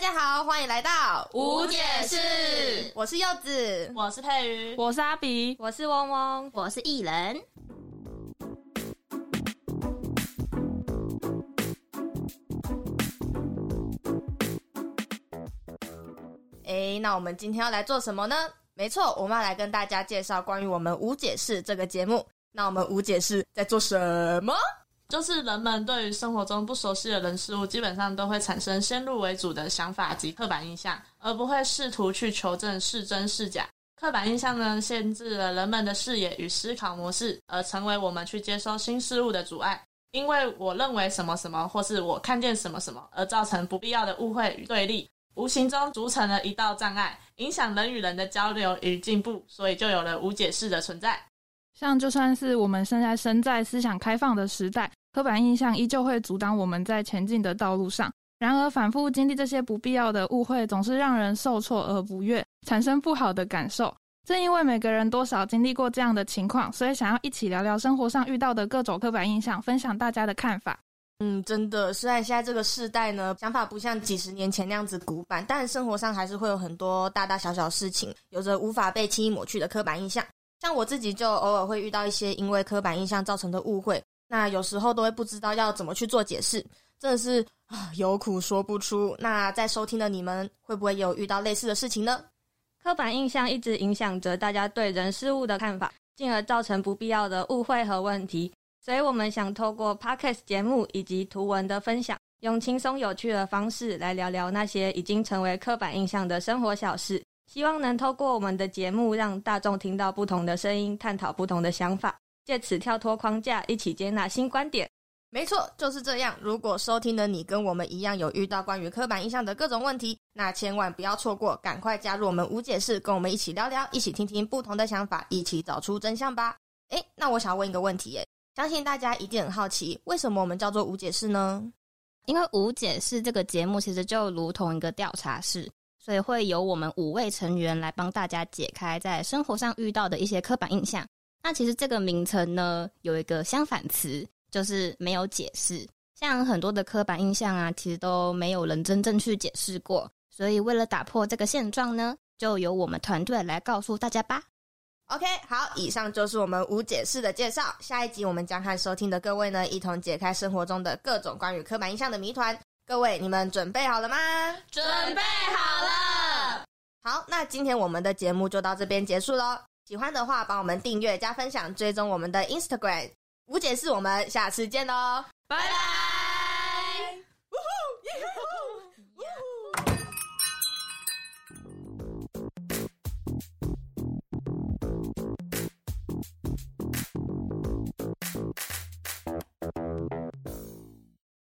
家好，欢迎来到无解释，我是柚子，我是佩瑜，我是阿比，我是嗡嗡，我是艺人。哎，那我们今天要来做什么呢？没错，我们要来跟大家介绍关于我们无解释这个节目。那我们无解释在做什么？就是人们对于生活中不熟悉的人事物，基本上都会产生先入为主的想法及刻板印象，而不会试图去求证是真是假。刻板印象呢，限制了人们的视野与思考模式，而成为我们去接收新事物的阻碍。因为我认为什么什么，或是我看见什么什么，而造成不必要的误会与对立，无形中组成了一道障碍，影响人与人的交流与进步，所以就有了无解释的存在。像就算是我们现在身在思想开放的时代。刻板印象依旧会阻挡我们在前进的道路上。然而，反复经历这些不必要的误会，总是让人受挫而不悦，产生不好的感受。正因为每个人多少经历过这样的情况，所以想要一起聊聊生活上遇到的各种刻板印象，分享大家的看法。嗯，真的，虽然现在这个时代呢，想法不像几十年前那样子古板，但生活上还是会有很多大大小小事情，有着无法被轻易抹去的刻板印象。像我自己就偶尔会遇到一些因为刻板印象造成的误会。那有时候都会不知道要怎么去做解释，真的是啊有苦说不出。那在收听的你们会不会有遇到类似的事情呢？刻板印象一直影响着大家对人事物的看法，进而造成不必要的误会和问题。所以我们想透过 podcast 节目以及图文的分享，用轻松有趣的方式来聊聊那些已经成为刻板印象的生活小事。希望能透过我们的节目，让大众听到不同的声音，探讨不同的想法。借此跳脱框架，一起接纳新观点。没错，就是这样。如果收听的你跟我们一样有遇到关于刻板印象的各种问题，那千万不要错过，赶快加入我们无解释，跟我们一起聊聊，一起听听不同的想法，一起找出真相吧。诶，那我想问一个问题，诶，相信大家一定很好奇，为什么我们叫做无解释呢？因为无解释这个节目其实就如同一个调查室，所以会由我们五位成员来帮大家解开在生活上遇到的一些刻板印象。那其实这个名称呢，有一个相反词，就是没有解释。像很多的刻板印象啊，其实都没有人真正去解释过。所以为了打破这个现状呢，就由我们团队来告诉大家吧。OK，好，以上就是我们无解释的介绍。下一集我们将和收听的各位呢，一同解开生活中的各种关于刻板印象的谜团。各位你们准备好了吗？准备好了。好那今天我们的节目就到这边结束喽喜欢的话帮我们订阅加分享追踪我们的 instagram 无解是我们下次见喽拜拜。